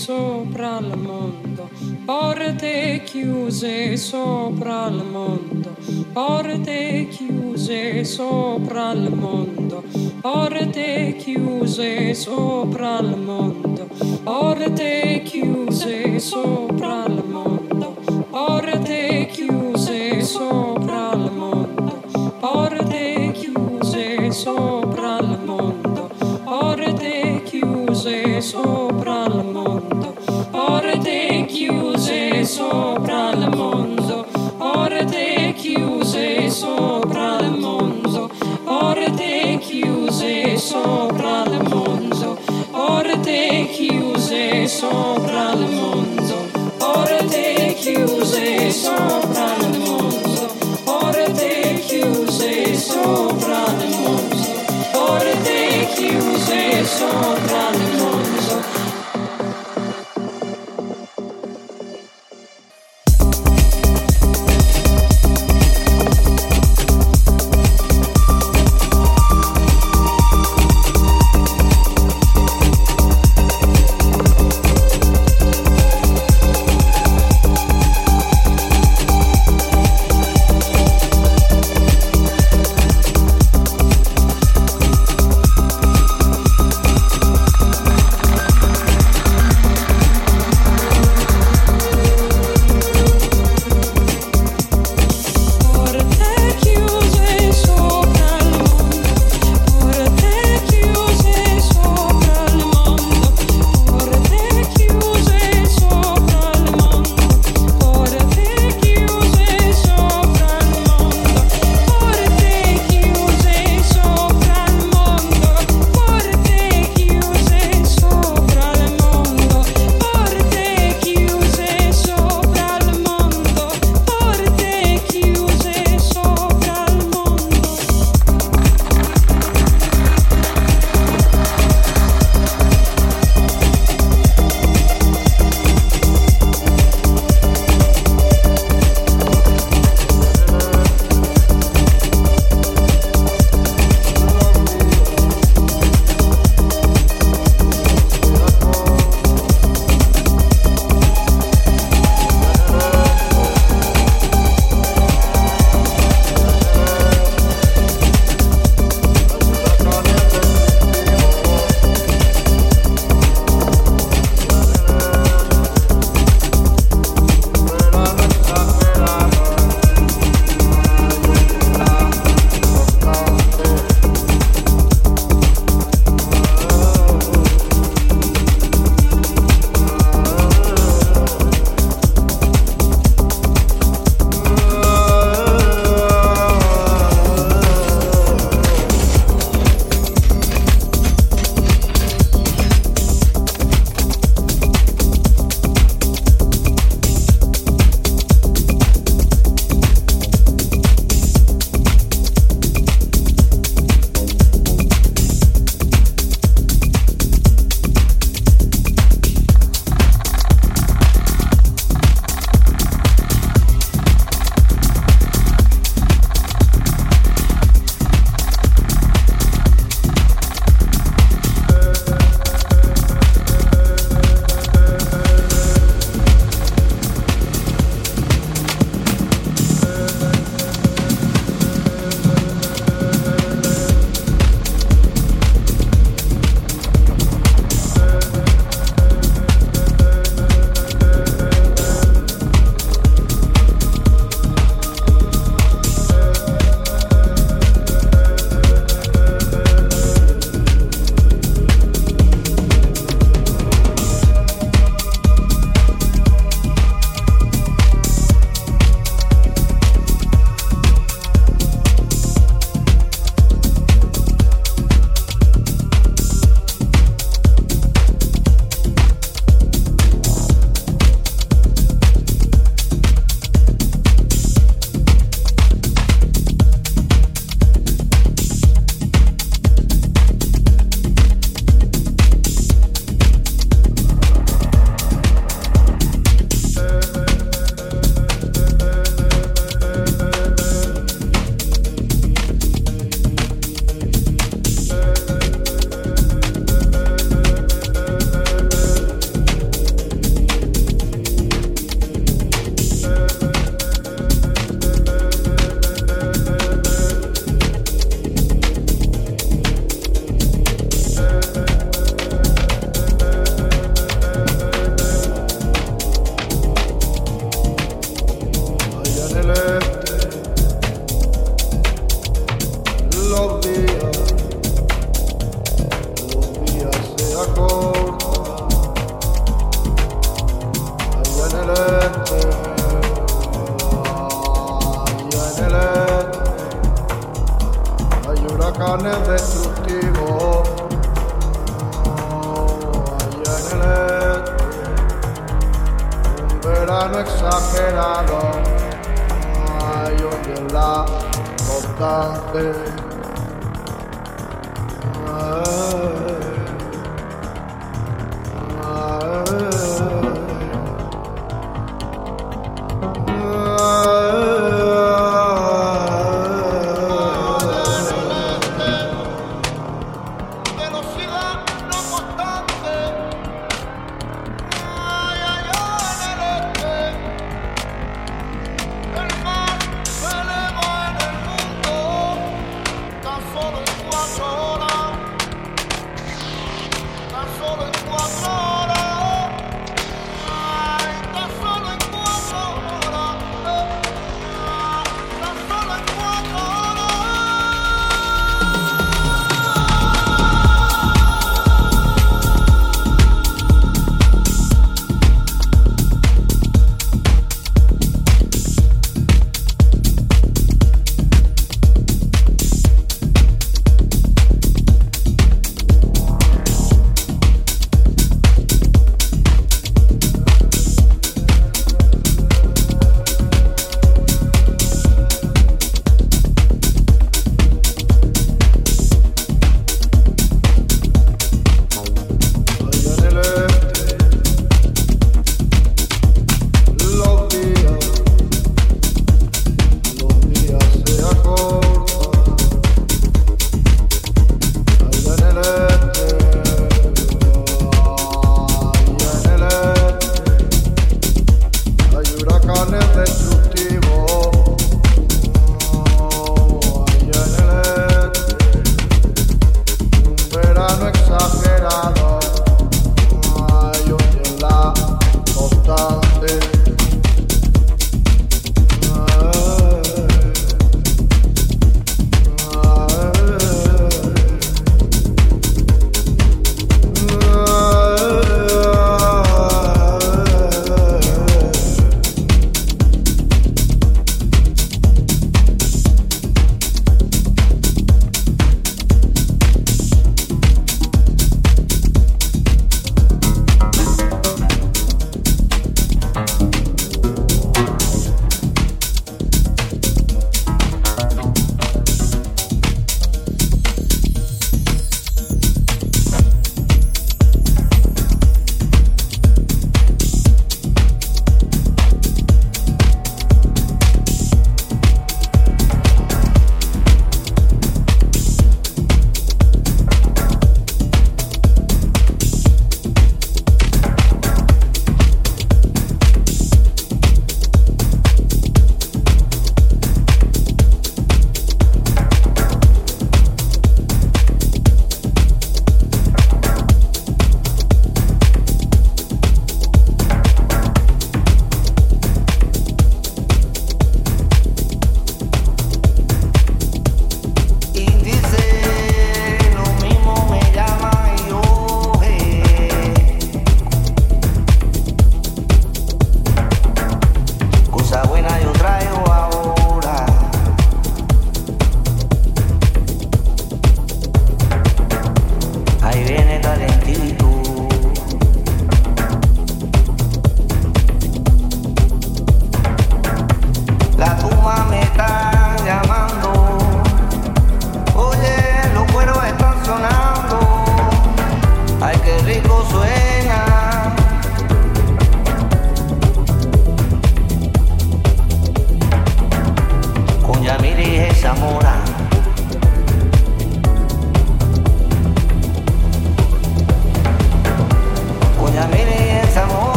sopra il mondo, porte chiuse sopra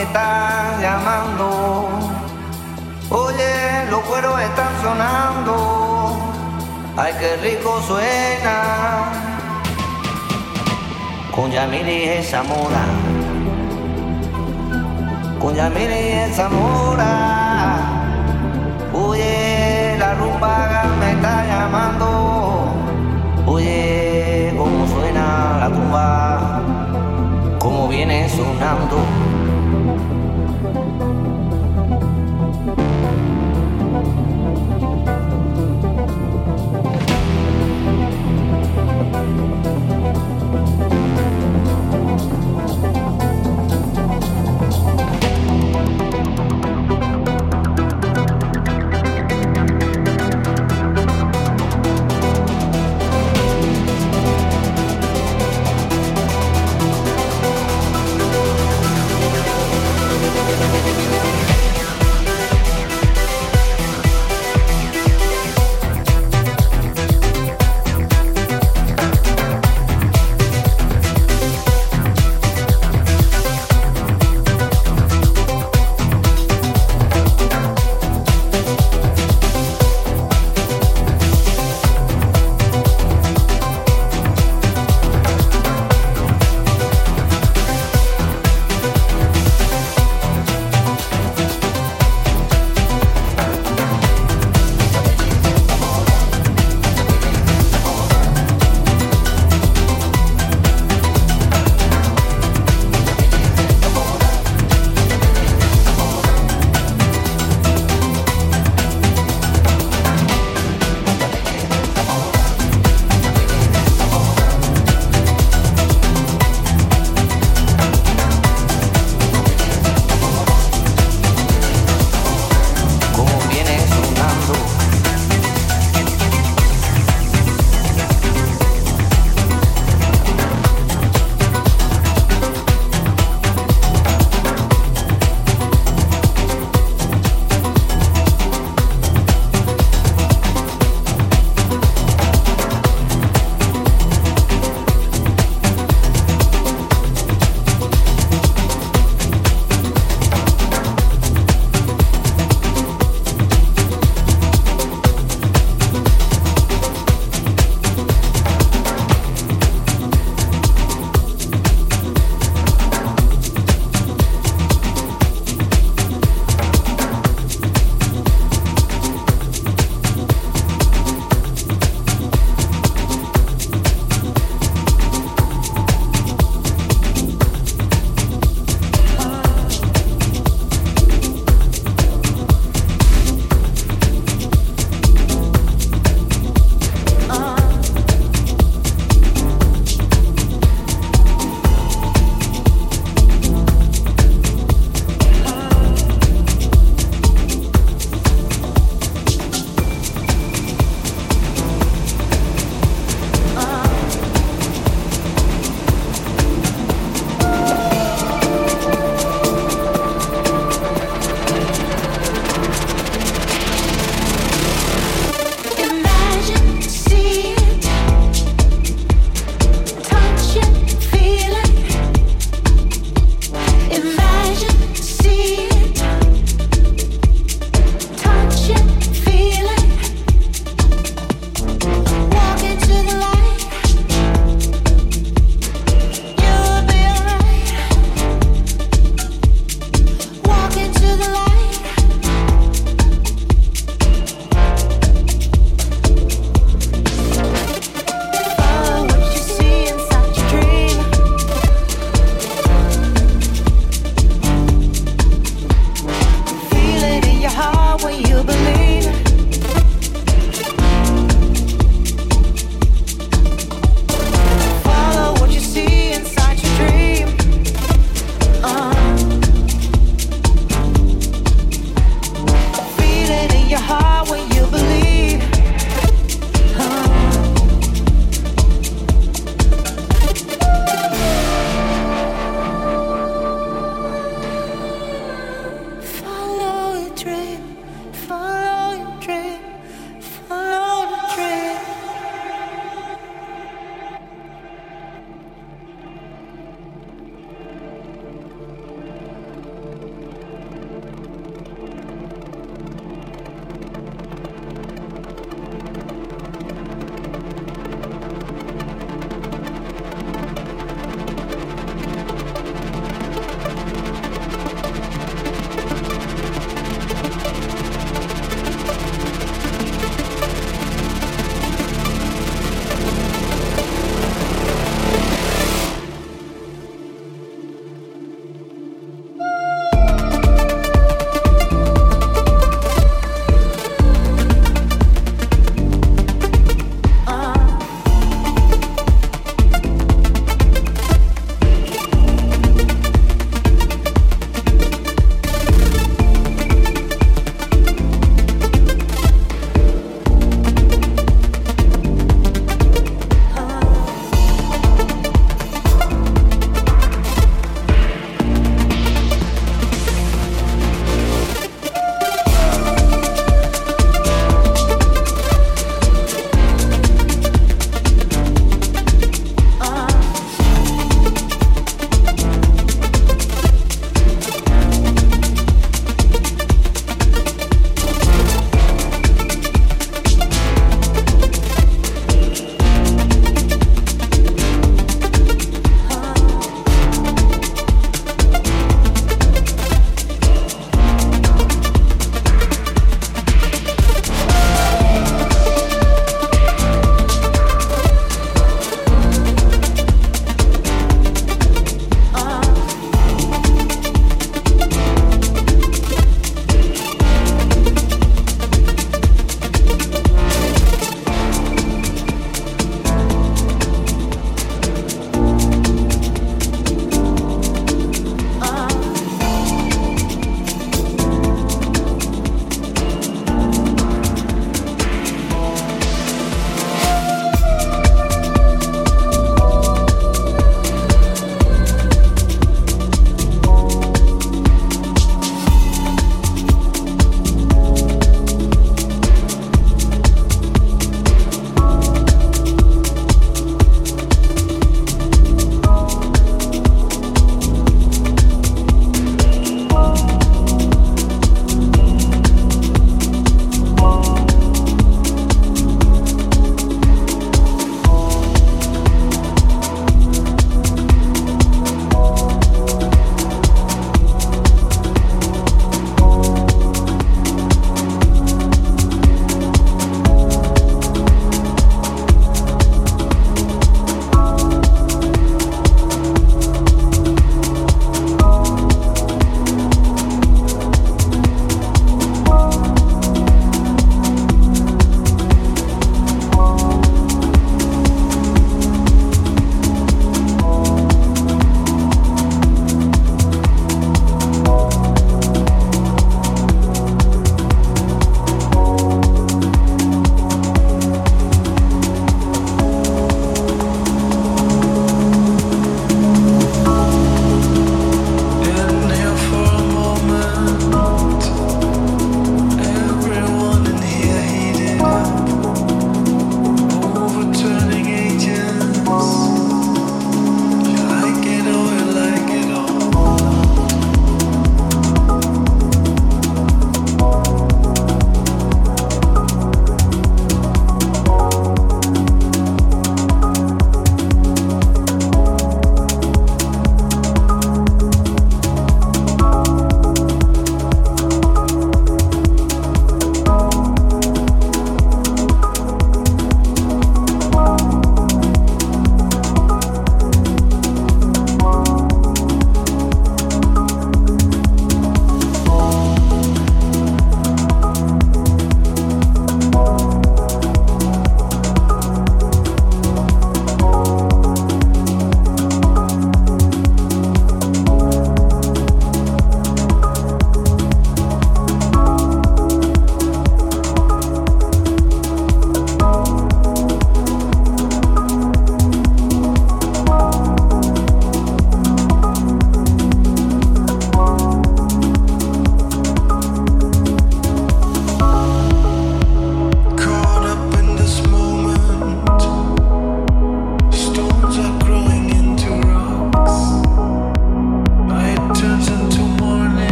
me está llamando oye los cueros están sonando ay qué rico suena con Yamiri y Zamora con Yamile y Zamora. Oye, la rumba me está llamando. Oye, cómo suena la tumba, cómo viene sonando.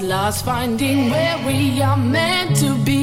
Lost finding where we are meant to be?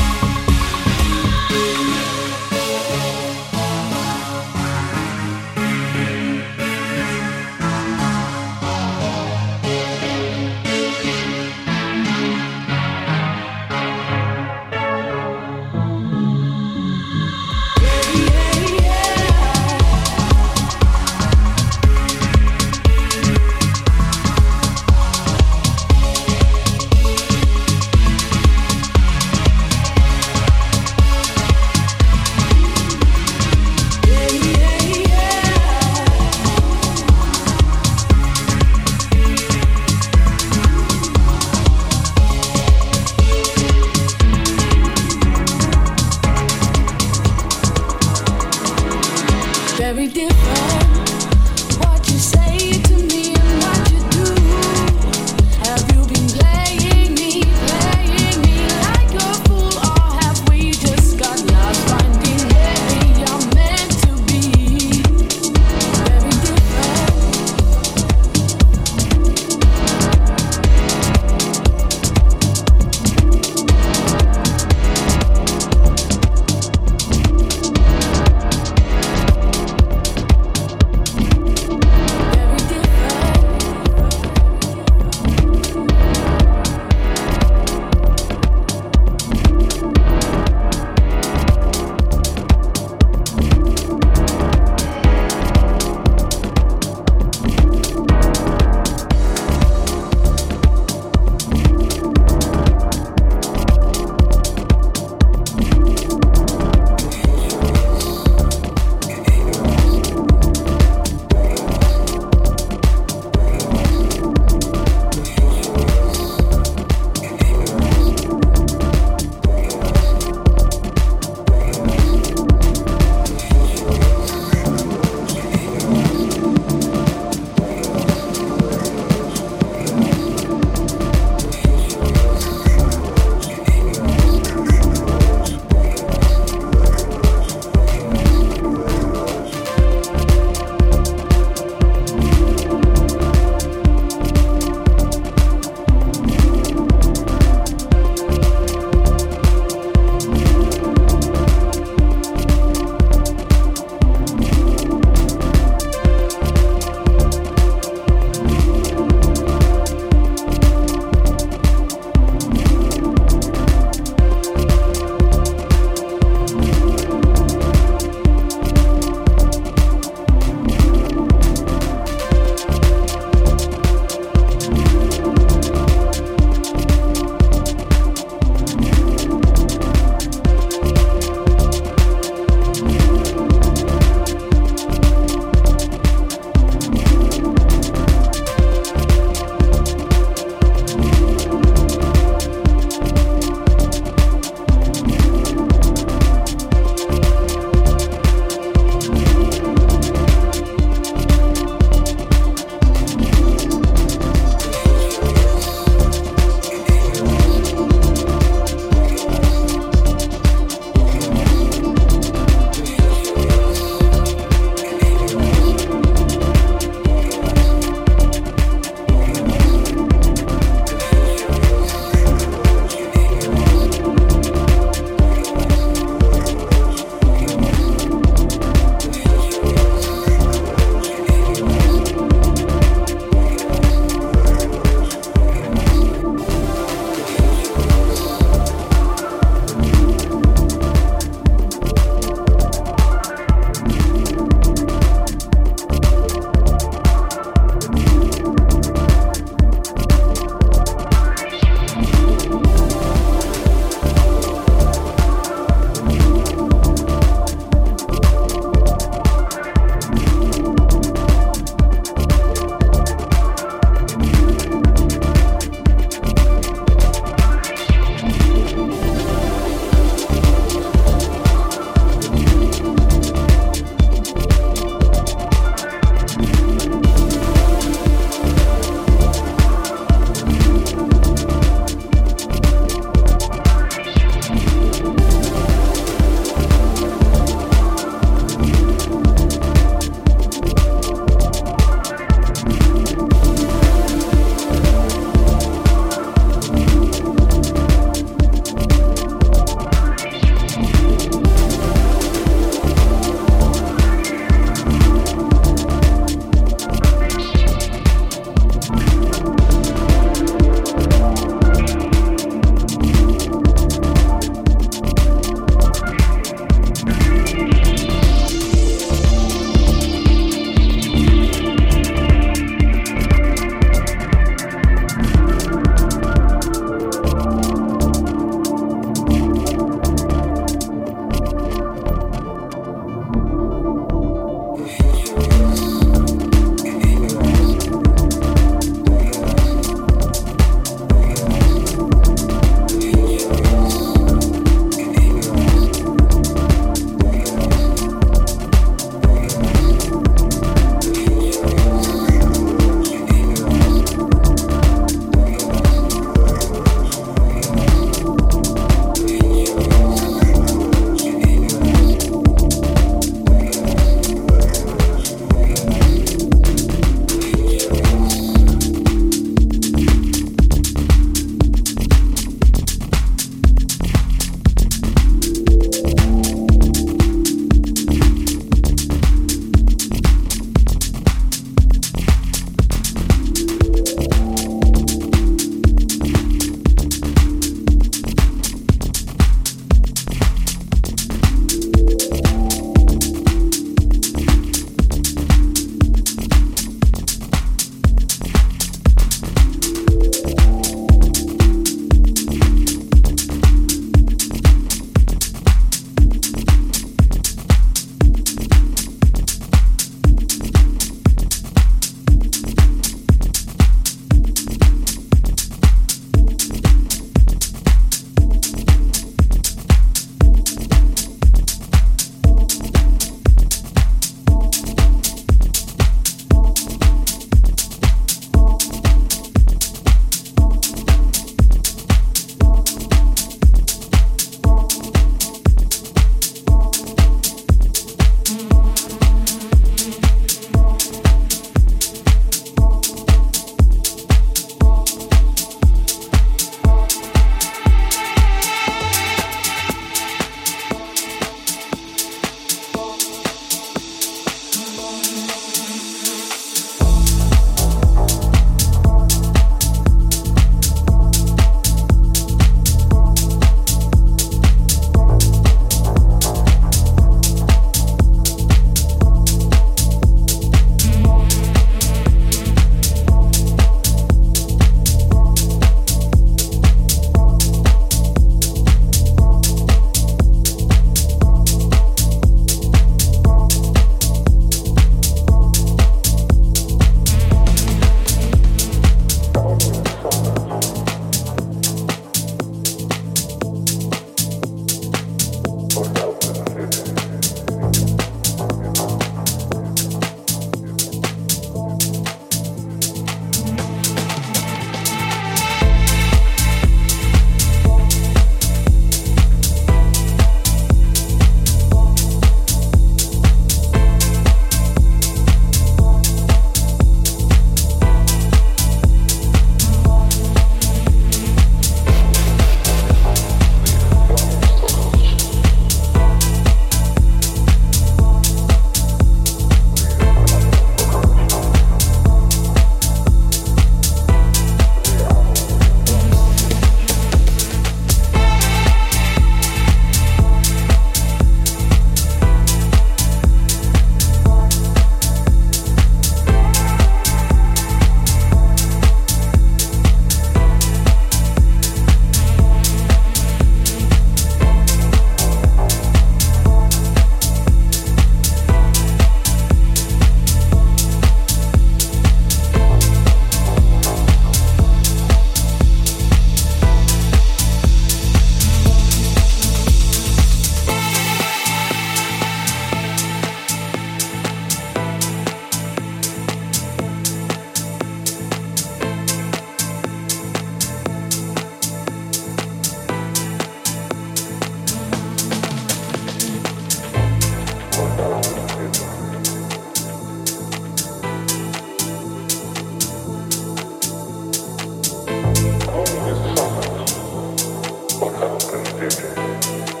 what happened, did it?